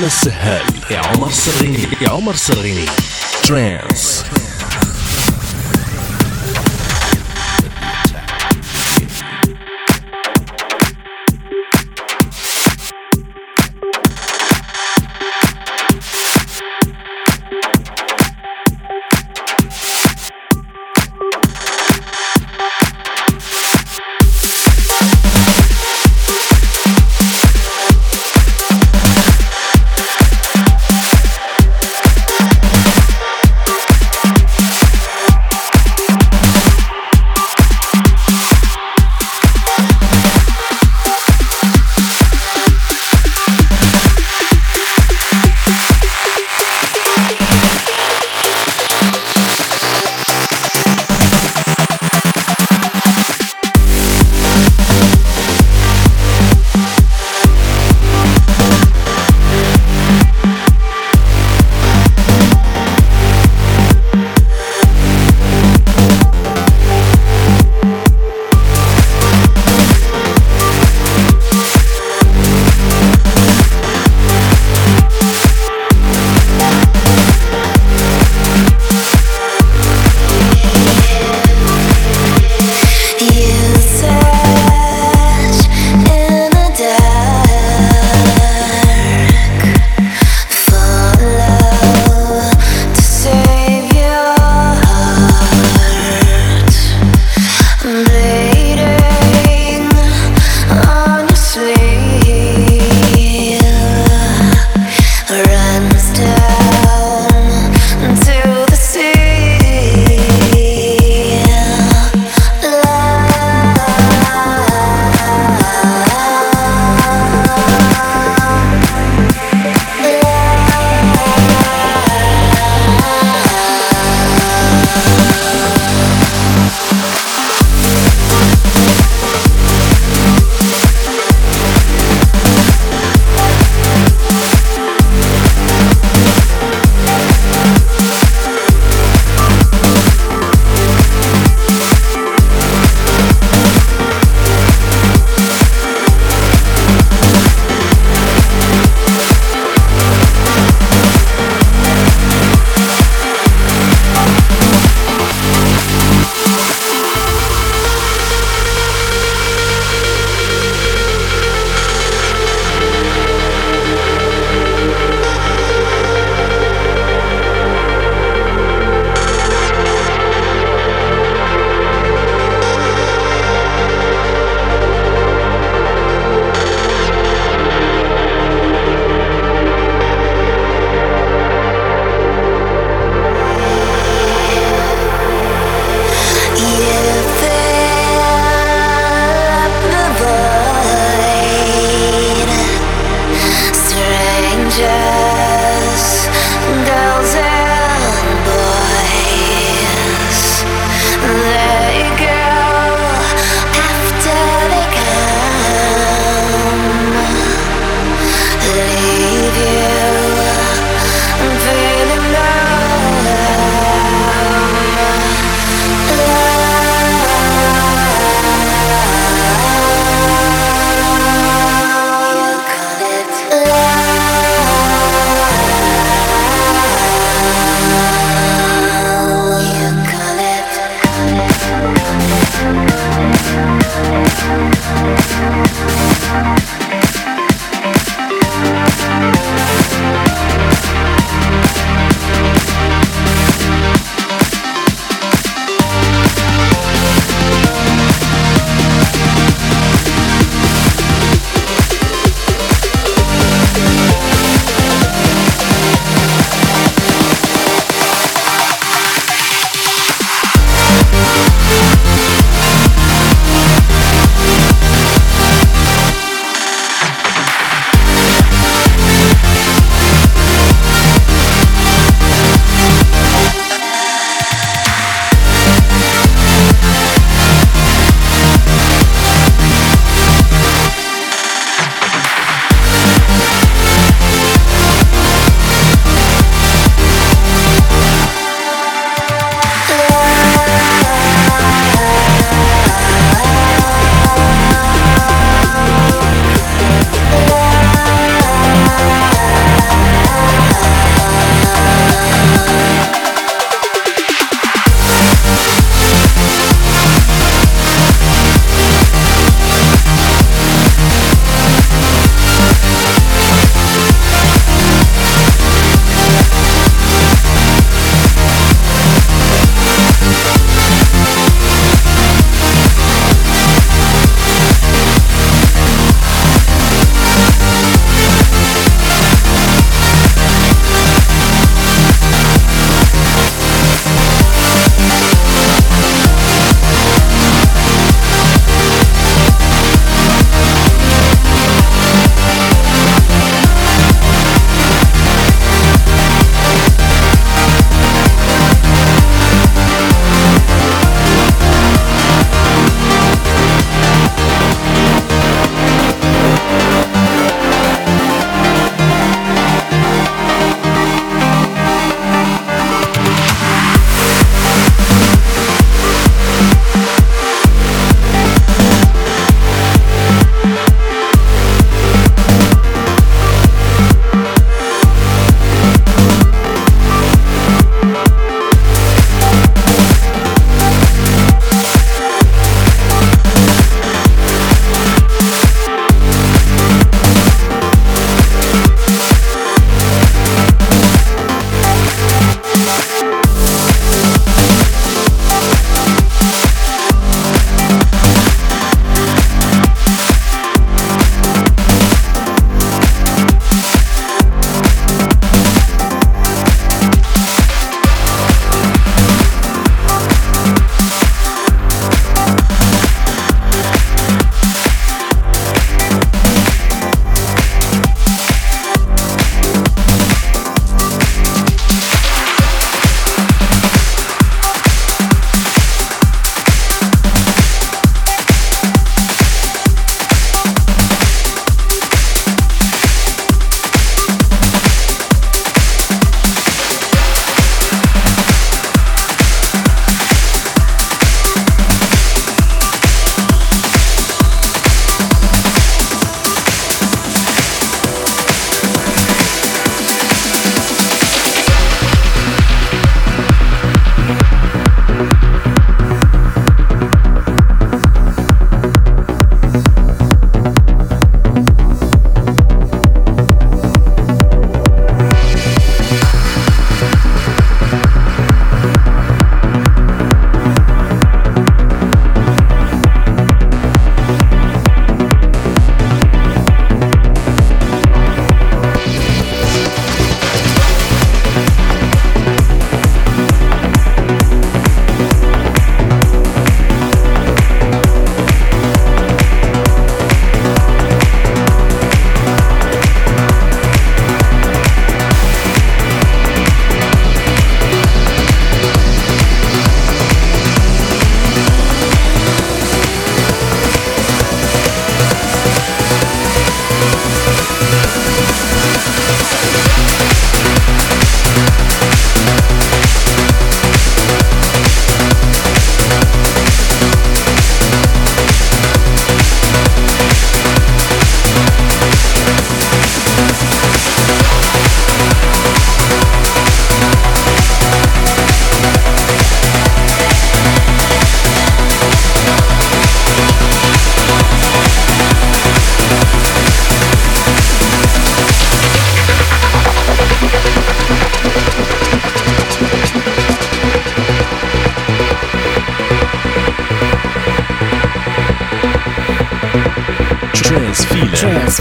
أنا السهال. يا عمر سريني. يا عمر سريني. ترانس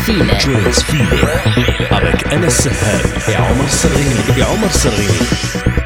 Transfile. Transfile. Avec Anas Sahel et Omar Serrini. Et Omar Serrini.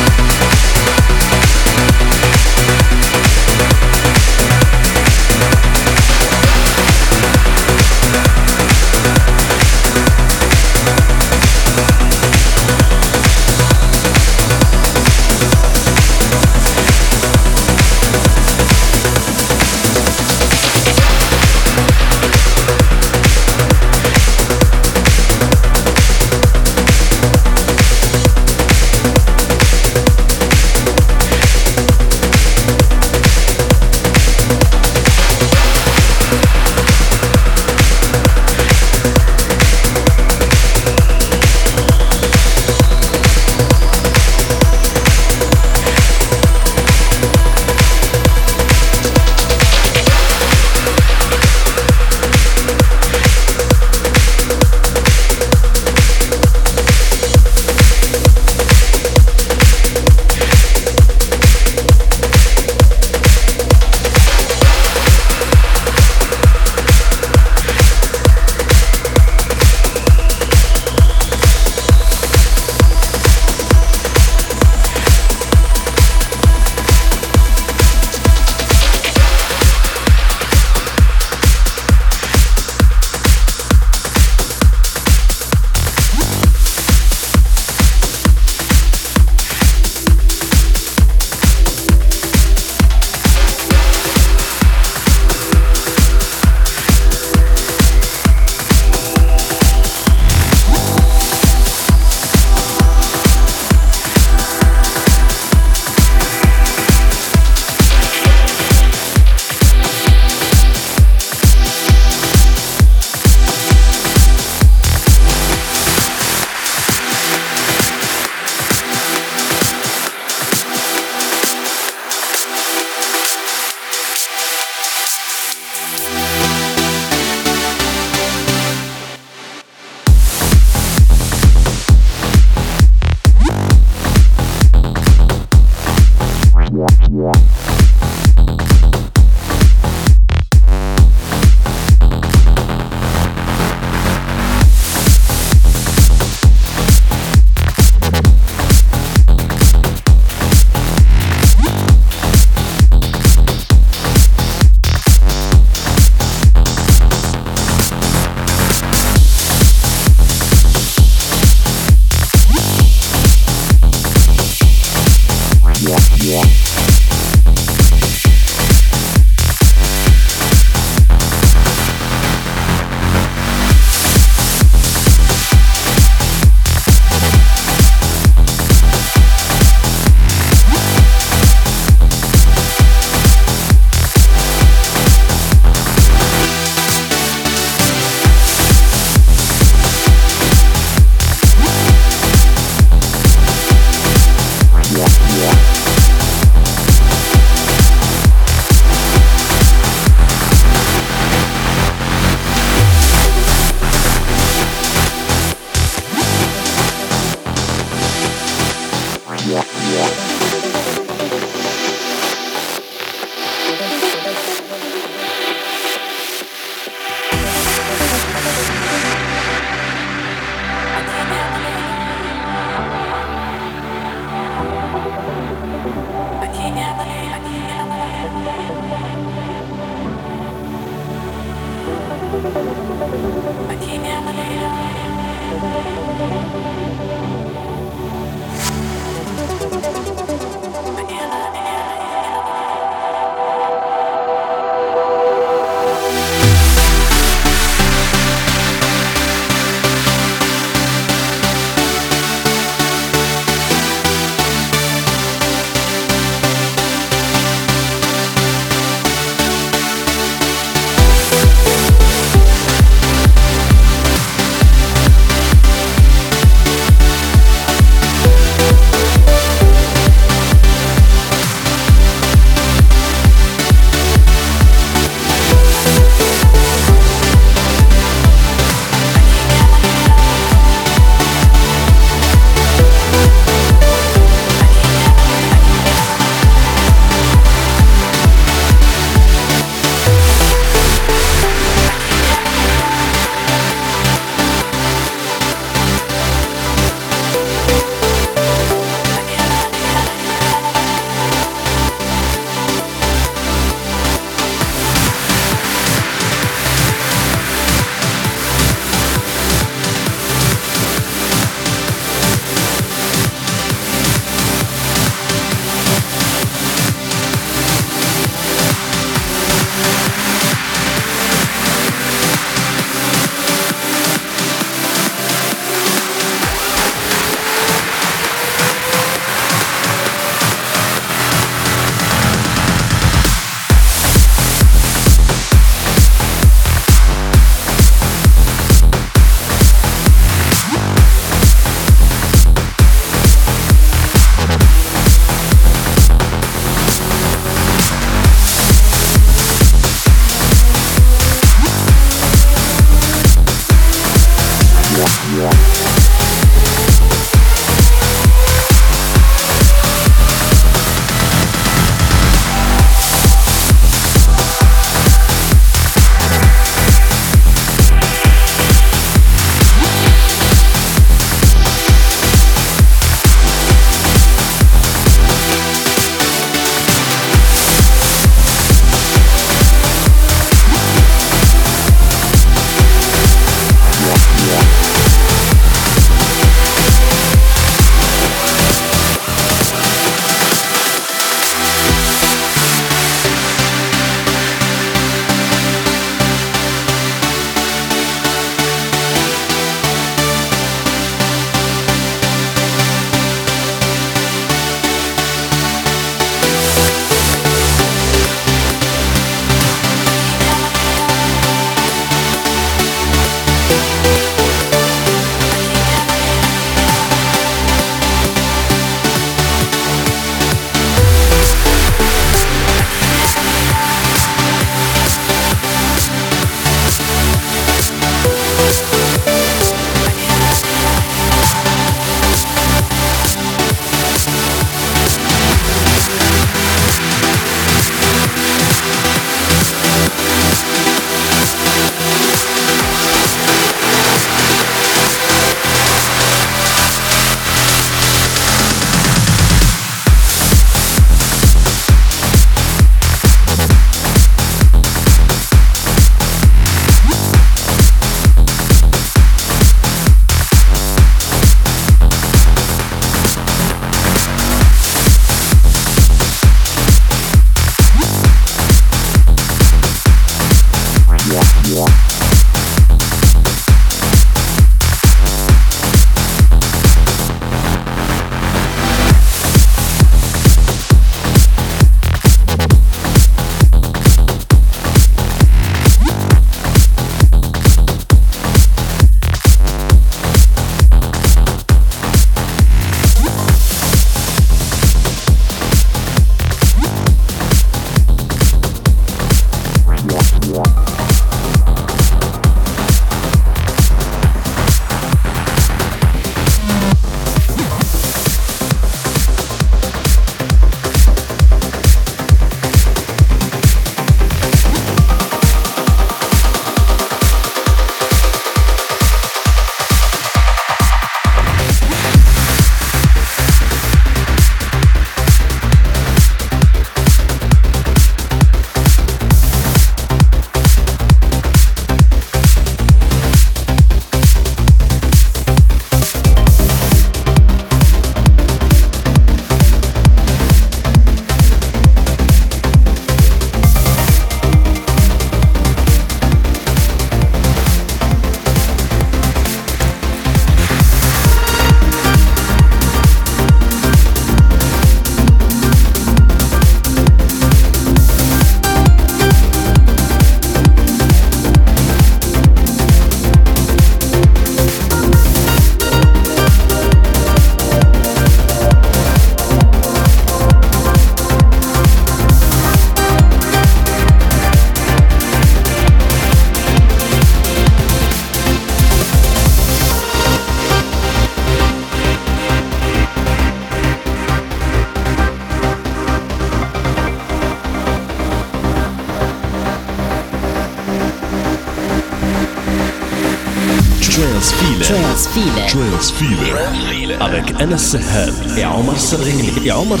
Avec Anas Sahab et Omar Sarghini et Omar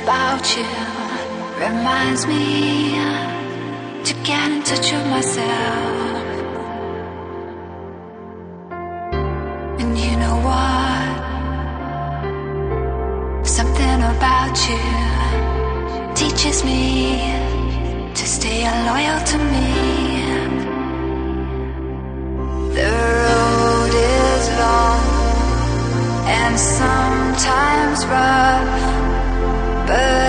about you reminds me to get in touch with myself. And you know what? Something about you teaches me to stay loyal to me. The road is long and sometimes rough. But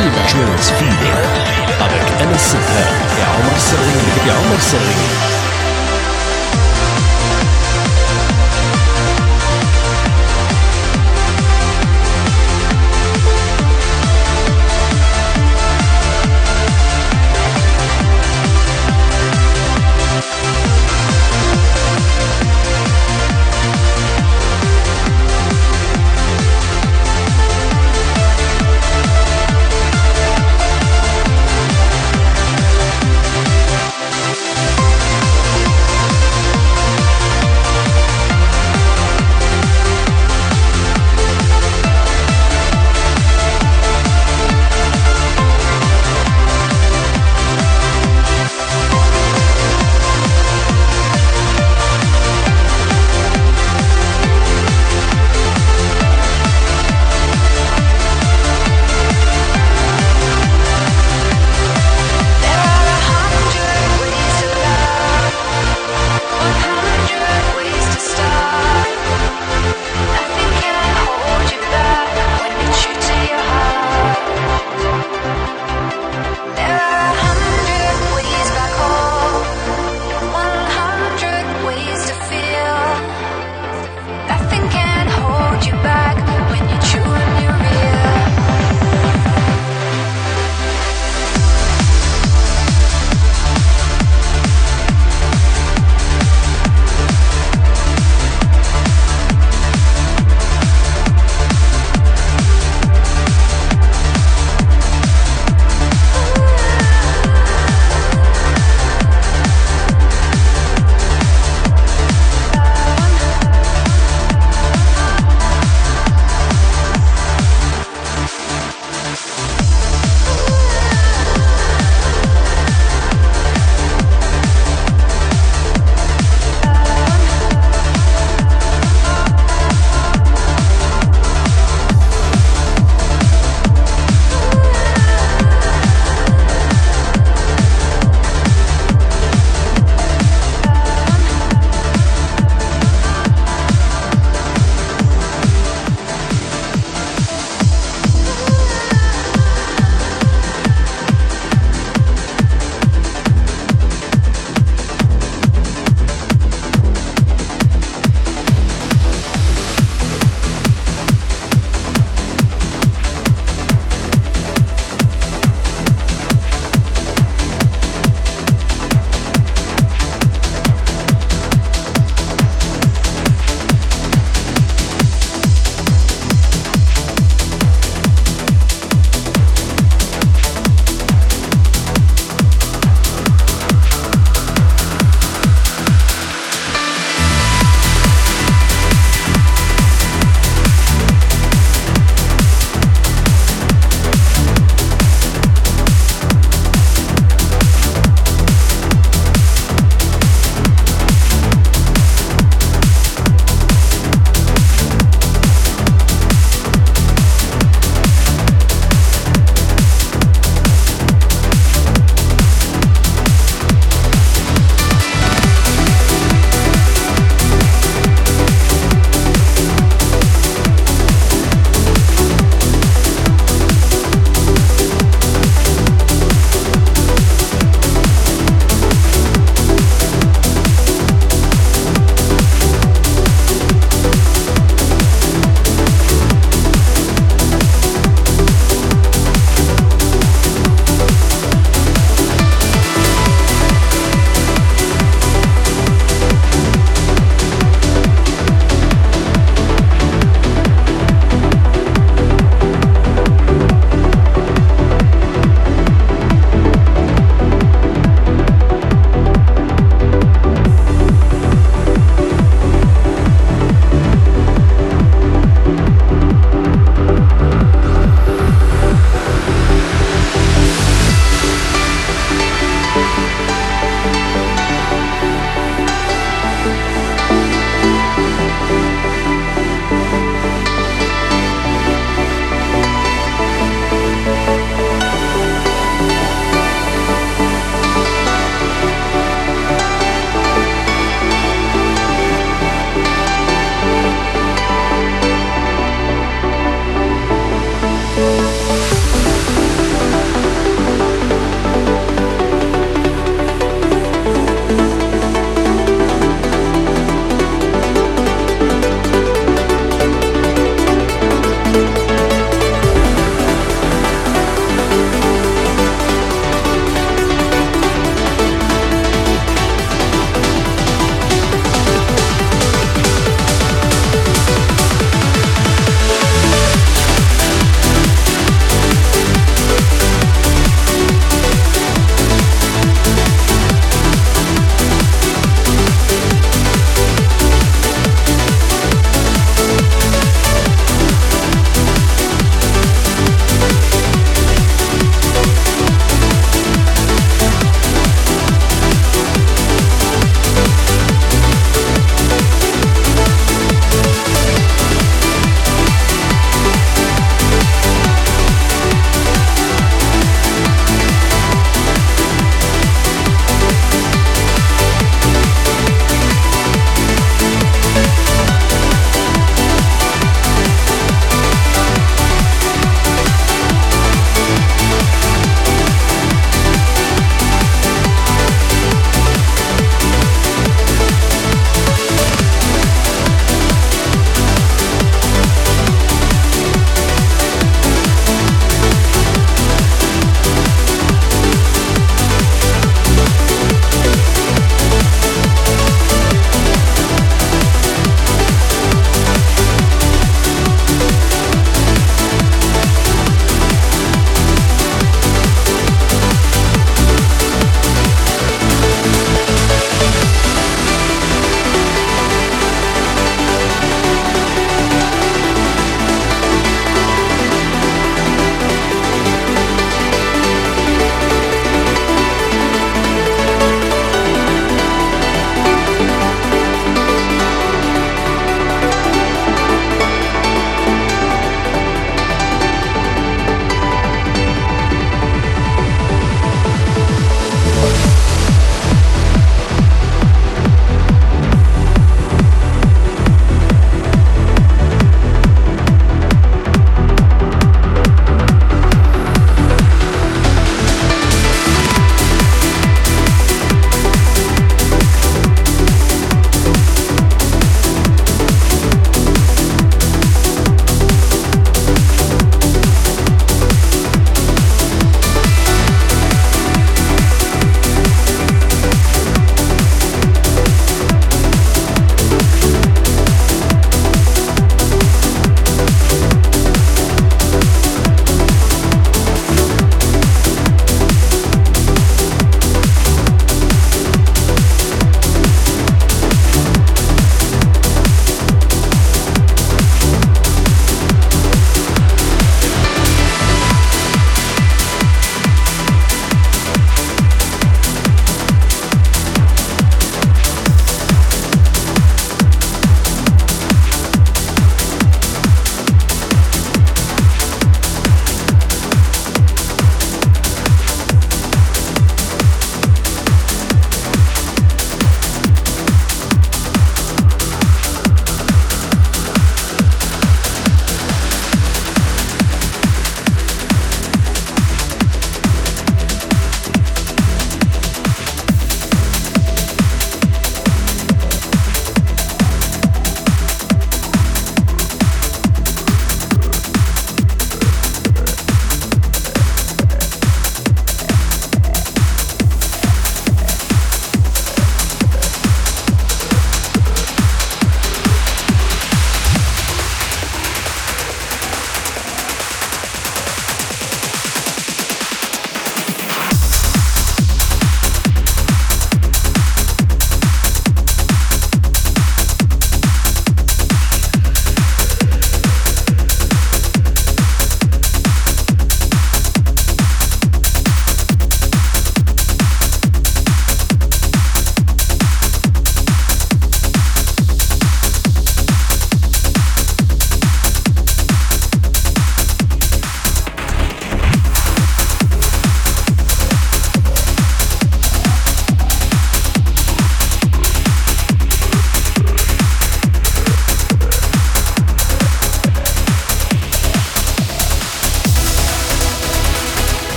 Fever. Trans Fever. Avec Anas Sebher et Omar Serring.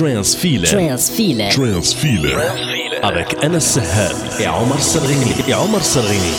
Transfiler. Transfiler. Transfiler. Transfiler. Avec Anas Sahal et Omar Sarghini Et Omar Sarghini